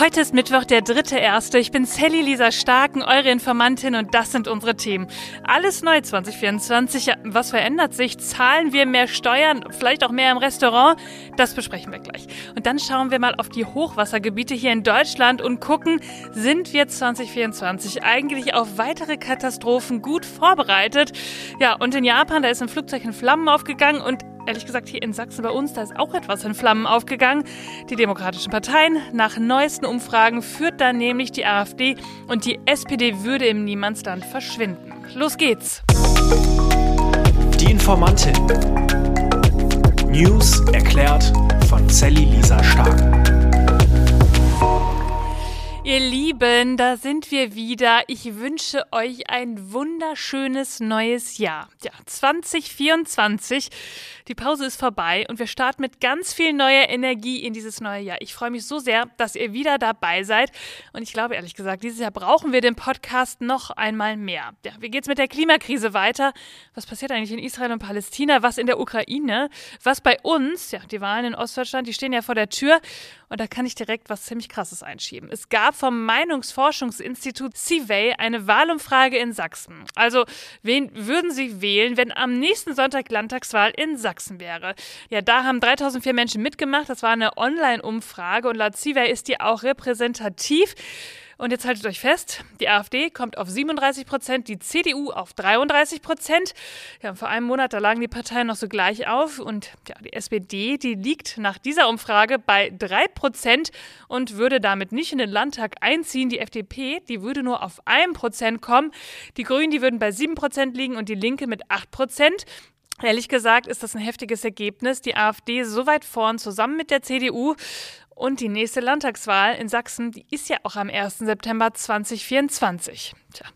Heute ist Mittwoch, der dritte erste. Ich bin Sally Lisa Starken, eure Informantin und das sind unsere Themen. Alles neu 2024. Was verändert sich? Zahlen wir mehr Steuern? Vielleicht auch mehr im Restaurant? Das besprechen wir gleich. Und dann schauen wir mal auf die Hochwassergebiete hier in Deutschland und gucken, sind wir 2024 eigentlich auf weitere Katastrophen gut vorbereitet? Ja, und in Japan, da ist ein Flugzeug in Flammen aufgegangen und ehrlich gesagt, hier in Sachsen bei uns, da ist auch etwas in Flammen aufgegangen. Die demokratischen Parteien, nach neuesten Umfragen führt da nämlich die AfD und die SPD würde im Niemandsland verschwinden. Los geht's! Die Informantin. News erklärt von Sally Lisa Stark. Ihr Lieben, da sind wir wieder. Ich wünsche euch ein wunderschönes neues Jahr. Ja, 2024. Die Pause ist vorbei und wir starten mit ganz viel neuer Energie in dieses neue Jahr. Ich freue mich so sehr, dass ihr wieder dabei seid. Und ich glaube ehrlich gesagt, dieses Jahr brauchen wir den Podcast noch einmal mehr. Ja, wie geht's mit der Klimakrise weiter? Was passiert eigentlich in Israel und Palästina? Was in der Ukraine? Was bei uns? Ja, die Wahlen in Ostdeutschland, die stehen ja vor der Tür. Und da kann ich direkt was ziemlich Krasses einschieben. Es gab vom Meinungsforschungsinstitut CIVEY eine Wahlumfrage in Sachsen. Also, wen würden Sie wählen, wenn am nächsten Sonntag Landtagswahl in Sachsen wäre? Ja, da haben 3004 Menschen mitgemacht. Das war eine Online-Umfrage und laut CIVEY ist die auch repräsentativ. Und jetzt haltet euch fest, die AfD kommt auf 37 Prozent, die CDU auf 33 Prozent. Ja, vor einem Monat, da lagen die Parteien noch so gleich auf. Und ja, die SPD, die liegt nach dieser Umfrage bei 3 Prozent und würde damit nicht in den Landtag einziehen. Die FDP, die würde nur auf 1 Prozent kommen. Die Grünen, die würden bei 7 Prozent liegen und die Linke mit 8 Prozent. Ehrlich gesagt ist das ein heftiges Ergebnis. Die AfD so weit vorn zusammen mit der CDU. Und die nächste Landtagswahl in Sachsen, die ist ja auch am 1. September 2024. Tja.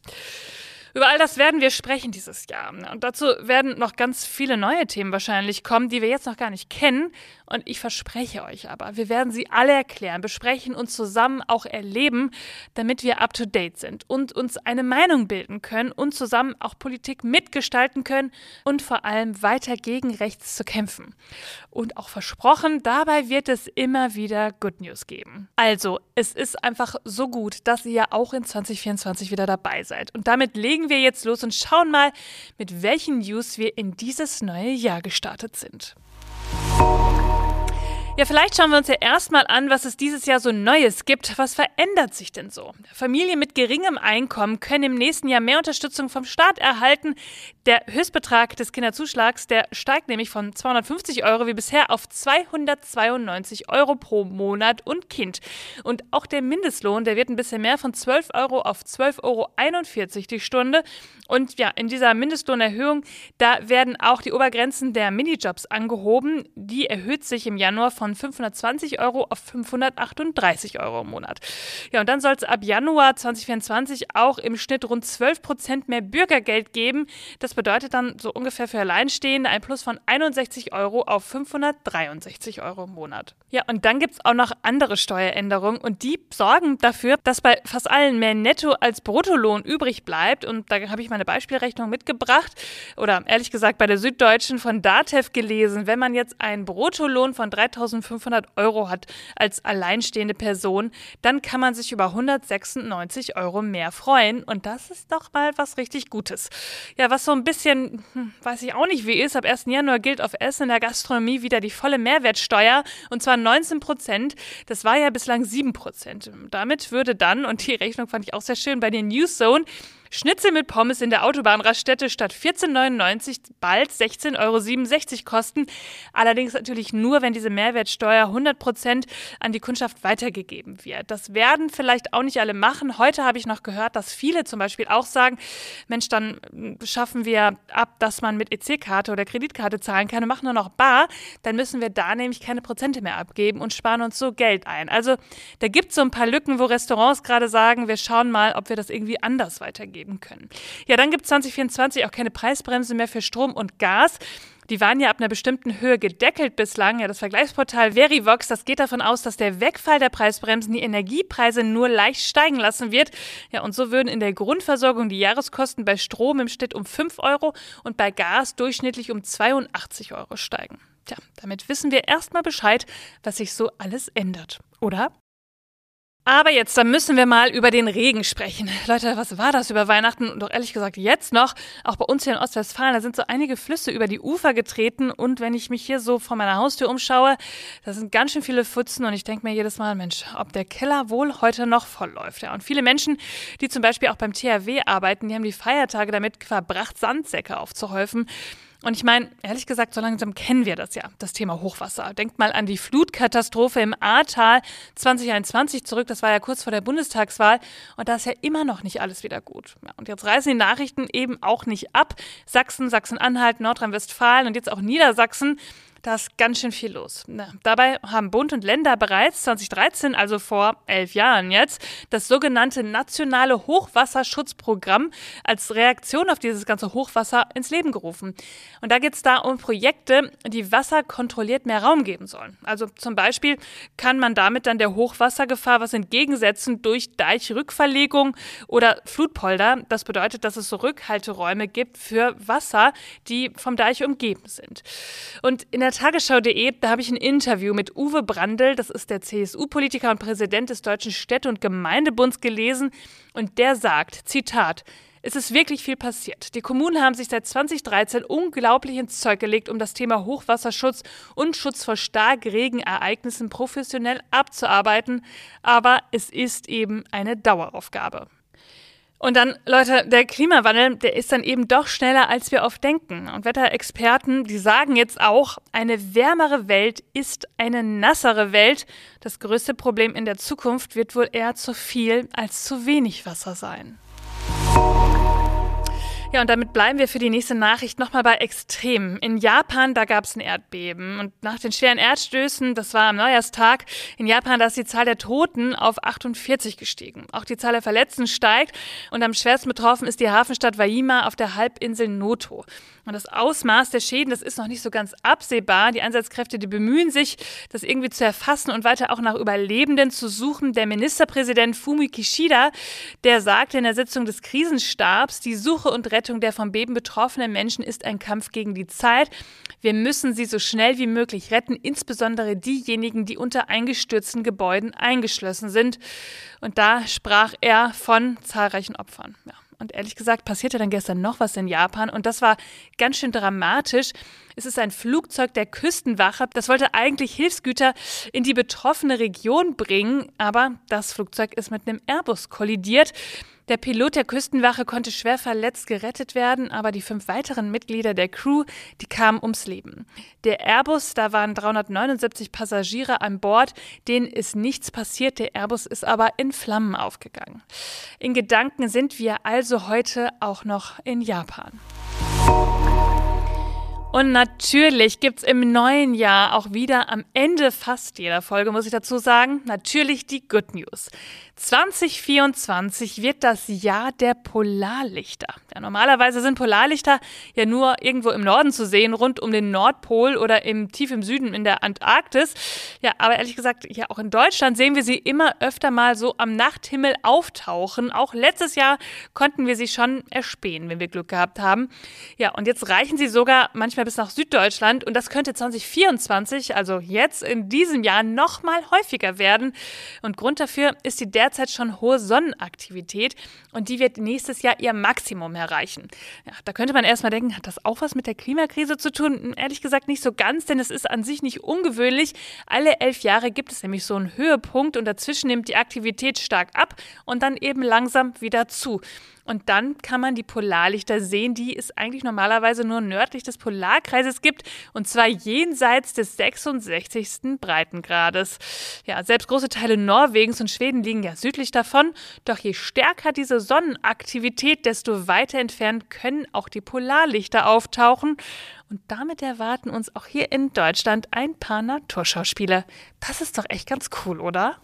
Über all das werden wir sprechen dieses Jahr. Und dazu werden noch ganz viele neue Themen wahrscheinlich kommen, die wir jetzt noch gar nicht kennen. Und ich verspreche euch aber, wir werden sie alle erklären, besprechen und zusammen auch erleben, damit wir up to date sind und uns eine Meinung bilden können und zusammen auch Politik mitgestalten können und vor allem weiter gegen rechts zu kämpfen. Und auch versprochen, dabei wird es immer wieder Good News geben. Also, es ist einfach so gut, dass ihr ja auch in 2024 wieder dabei seid. Und damit legen wir jetzt los und schauen mal, mit welchen News wir in dieses neue Jahr gestartet sind. Ja, vielleicht schauen wir uns ja erstmal an, was es dieses Jahr so Neues gibt. Was verändert sich denn so? Familien mit geringem Einkommen können im nächsten Jahr mehr Unterstützung vom Staat erhalten. Der Höchstbetrag des Kinderzuschlags, der steigt nämlich von 250 Euro wie bisher auf 292 Euro pro Monat und Kind. Und auch der Mindestlohn, der wird ein bisschen mehr von 12 Euro auf 12,41 Euro die Stunde. Und ja, in dieser Mindestlohnerhöhung, da werden auch die Obergrenzen der Minijobs angehoben. Die erhöht sich im Januar von von 520 Euro auf 538 Euro im Monat. Ja, und dann soll es ab Januar 2024 auch im Schnitt rund 12 Prozent mehr Bürgergeld geben. Das bedeutet dann so ungefähr für Alleinstehende ein Plus von 61 Euro auf 563 Euro im Monat. Ja, und dann gibt es auch noch andere Steueränderungen und die sorgen dafür, dass bei fast allen mehr Netto als Bruttolohn übrig bleibt. Und da habe ich meine Beispielrechnung mitgebracht oder ehrlich gesagt bei der Süddeutschen von Datev gelesen. Wenn man jetzt einen Bruttolohn von 3000 1500 Euro hat als alleinstehende Person, dann kann man sich über 196 Euro mehr freuen. Und das ist doch mal was richtig Gutes. Ja, was so ein bisschen, hm, weiß ich auch nicht wie ist, ab 1. Januar gilt auf Essen in der Gastronomie wieder die volle Mehrwertsteuer und zwar 19 Prozent. Das war ja bislang 7 Prozent. Damit würde dann, und die Rechnung fand ich auch sehr schön, bei den News Zone Schnitzel mit Pommes in der Autobahnraststätte statt 14,99 bald 16,67 Euro kosten. Allerdings natürlich nur, wenn diese Mehrwertsteuer 100 Prozent an die Kundschaft weitergegeben wird. Das werden vielleicht auch nicht alle machen. Heute habe ich noch gehört, dass viele zum Beispiel auch sagen, Mensch, dann schaffen wir ab, dass man mit EC-Karte oder Kreditkarte zahlen kann und machen nur noch bar. Dann müssen wir da nämlich keine Prozente mehr abgeben und sparen uns so Geld ein. Also da gibt es so ein paar Lücken, wo Restaurants gerade sagen, wir schauen mal, ob wir das irgendwie anders weitergeben geben können. Ja, dann gibt es 2024 auch keine Preisbremse mehr für Strom und Gas. Die waren ja ab einer bestimmten Höhe gedeckelt bislang. Ja, das Vergleichsportal Verivox, das geht davon aus, dass der Wegfall der Preisbremsen die Energiepreise nur leicht steigen lassen wird. Ja, und so würden in der Grundversorgung die Jahreskosten bei Strom im Schnitt um 5 Euro und bei Gas durchschnittlich um 82 Euro steigen. Tja, damit wissen wir erstmal Bescheid, was sich so alles ändert, oder? Aber jetzt, da müssen wir mal über den Regen sprechen. Leute, was war das über Weihnachten? Und doch ehrlich gesagt jetzt noch, auch bei uns hier in Ostwestfalen, da sind so einige Flüsse über die Ufer getreten. Und wenn ich mich hier so vor meiner Haustür umschaue, da sind ganz schön viele Pfützen. Und ich denke mir jedes Mal, Mensch, ob der Keller wohl heute noch voll läuft. Ja, und viele Menschen, die zum Beispiel auch beim THW arbeiten, die haben die Feiertage damit verbracht, Sandsäcke aufzuhäufen. Und ich meine, ehrlich gesagt, so langsam kennen wir das ja, das Thema Hochwasser. Denkt mal an die Flutkatastrophe im Ahrtal 2021 zurück. Das war ja kurz vor der Bundestagswahl. Und da ist ja immer noch nicht alles wieder gut. Ja, und jetzt reißen die Nachrichten eben auch nicht ab. Sachsen, Sachsen-Anhalt, Nordrhein-Westfalen und jetzt auch Niedersachsen da ist ganz schön viel los. Dabei haben Bund und Länder bereits 2013, also vor elf Jahren jetzt, das sogenannte nationale Hochwasserschutzprogramm als Reaktion auf dieses ganze Hochwasser ins Leben gerufen. Und da geht es da um Projekte, die Wasser kontrolliert mehr Raum geben sollen. Also zum Beispiel kann man damit dann der Hochwassergefahr was entgegensetzen durch Deichrückverlegung oder Flutpolder. Das bedeutet, dass es so Rückhalteräume gibt für Wasser, die vom Deich umgeben sind. Und in der Tagesschau.de, da habe ich ein Interview mit Uwe Brandl, das ist der CSU-Politiker und Präsident des Deutschen Städte- und Gemeindebunds gelesen. Und der sagt, Zitat, es ist wirklich viel passiert. Die Kommunen haben sich seit 2013 unglaublich ins Zeug gelegt, um das Thema Hochwasserschutz und Schutz vor Starkregenereignissen professionell abzuarbeiten. Aber es ist eben eine Daueraufgabe. Und dann, Leute, der Klimawandel, der ist dann eben doch schneller, als wir oft denken. Und Wetterexperten, die sagen jetzt auch, eine wärmere Welt ist eine nassere Welt. Das größte Problem in der Zukunft wird wohl eher zu viel als zu wenig Wasser sein. Ja, und damit bleiben wir für die nächste Nachricht nochmal bei Extremen. In Japan, da gab es ein Erdbeben. Und nach den schweren Erdstößen, das war am Neujahrstag, in Japan, da ist die Zahl der Toten auf 48 gestiegen. Auch die Zahl der Verletzten steigt. Und am schwersten betroffen ist die Hafenstadt Waima auf der Halbinsel Noto. Und das Ausmaß der Schäden, das ist noch nicht so ganz absehbar. Die Einsatzkräfte, die bemühen sich, das irgendwie zu erfassen und weiter auch nach Überlebenden zu suchen. Der Ministerpräsident Fumi Kishida, der sagte in der Sitzung des Krisenstabs, die Suche und Rettung der vom Beben betroffenen Menschen ist ein Kampf gegen die Zeit. Wir müssen sie so schnell wie möglich retten, insbesondere diejenigen, die unter eingestürzten Gebäuden eingeschlossen sind. Und da sprach er von zahlreichen Opfern. Ja. Und ehrlich gesagt passierte dann gestern noch was in Japan und das war ganz schön dramatisch. Es ist ein Flugzeug der Küstenwache. Das wollte eigentlich Hilfsgüter in die betroffene Region bringen, aber das Flugzeug ist mit einem Airbus kollidiert. Der Pilot der Küstenwache konnte schwer verletzt gerettet werden, aber die fünf weiteren Mitglieder der Crew, die kamen ums Leben. Der Airbus, da waren 379 Passagiere an Bord, denen ist nichts passiert, der Airbus ist aber in Flammen aufgegangen. In Gedanken sind wir also heute auch noch in Japan. Und natürlich gibt's im neuen Jahr auch wieder am Ende fast jeder Folge, muss ich dazu sagen, natürlich die Good News. 2024 wird das Jahr der Polarlichter. Ja, normalerweise sind Polarlichter ja nur irgendwo im Norden zu sehen, rund um den Nordpol oder im tief im Süden in der Antarktis. Ja, aber ehrlich gesagt, ja auch in Deutschland sehen wir sie immer öfter mal so am Nachthimmel auftauchen. Auch letztes Jahr konnten wir sie schon erspähen, wenn wir Glück gehabt haben. Ja, und jetzt reichen sie sogar manchmal bis nach Süddeutschland und das könnte 2024, also jetzt in diesem Jahr, noch mal häufiger werden. Und Grund dafür ist die derzeit schon hohe Sonnenaktivität und die wird nächstes Jahr ihr Maximum erreichen. Ja, da könnte man erstmal denken, hat das auch was mit der Klimakrise zu tun? Ehrlich gesagt nicht so ganz, denn es ist an sich nicht ungewöhnlich. Alle elf Jahre gibt es nämlich so einen Höhepunkt und dazwischen nimmt die Aktivität stark ab und dann eben langsam wieder zu. Und dann kann man die Polarlichter sehen, die es eigentlich normalerweise nur nördlich des Polarkreises gibt, und zwar jenseits des 66. Breitengrades. Ja, selbst große Teile Norwegens und Schweden liegen ja südlich davon. Doch je stärker diese Sonnenaktivität, desto weiter entfernt können auch die Polarlichter auftauchen. Und damit erwarten uns auch hier in Deutschland ein paar Naturschauspiele. Das ist doch echt ganz cool, oder?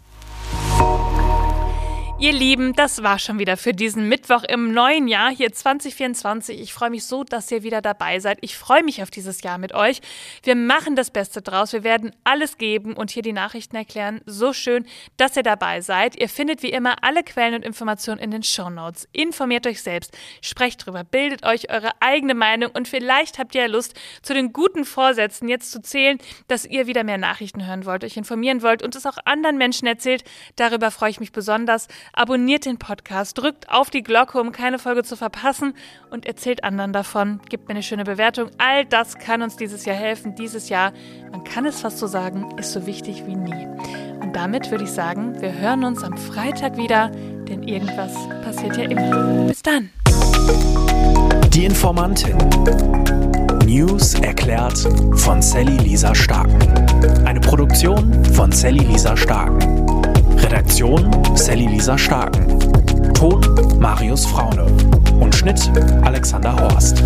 Ihr Lieben, das war schon wieder für diesen Mittwoch im neuen Jahr hier 2024. Ich freue mich so, dass ihr wieder dabei seid. Ich freue mich auf dieses Jahr mit euch. Wir machen das Beste draus. Wir werden alles geben und hier die Nachrichten erklären. So schön, dass ihr dabei seid. Ihr findet wie immer alle Quellen und Informationen in den Show Notes. Informiert euch selbst, sprecht drüber, bildet euch eure eigene Meinung und vielleicht habt ihr Lust, zu den guten Vorsätzen jetzt zu zählen, dass ihr wieder mehr Nachrichten hören wollt, euch informieren wollt und es auch anderen Menschen erzählt. Darüber freue ich mich besonders. Abonniert den Podcast, drückt auf die Glocke, um keine Folge zu verpassen und erzählt anderen davon. Gebt mir eine schöne Bewertung. All das kann uns dieses Jahr helfen. Dieses Jahr, man kann es fast so sagen, ist so wichtig wie nie. Und damit würde ich sagen, wir hören uns am Freitag wieder, denn irgendwas passiert ja immer. Bis dann. Die Informantin. News erklärt von Sally Lisa Starken. Eine Produktion von Sally Lisa Starken. Redaktion Sally Lisa Starken. Ton Marius Fraune. Und Schnitt Alexander Horst.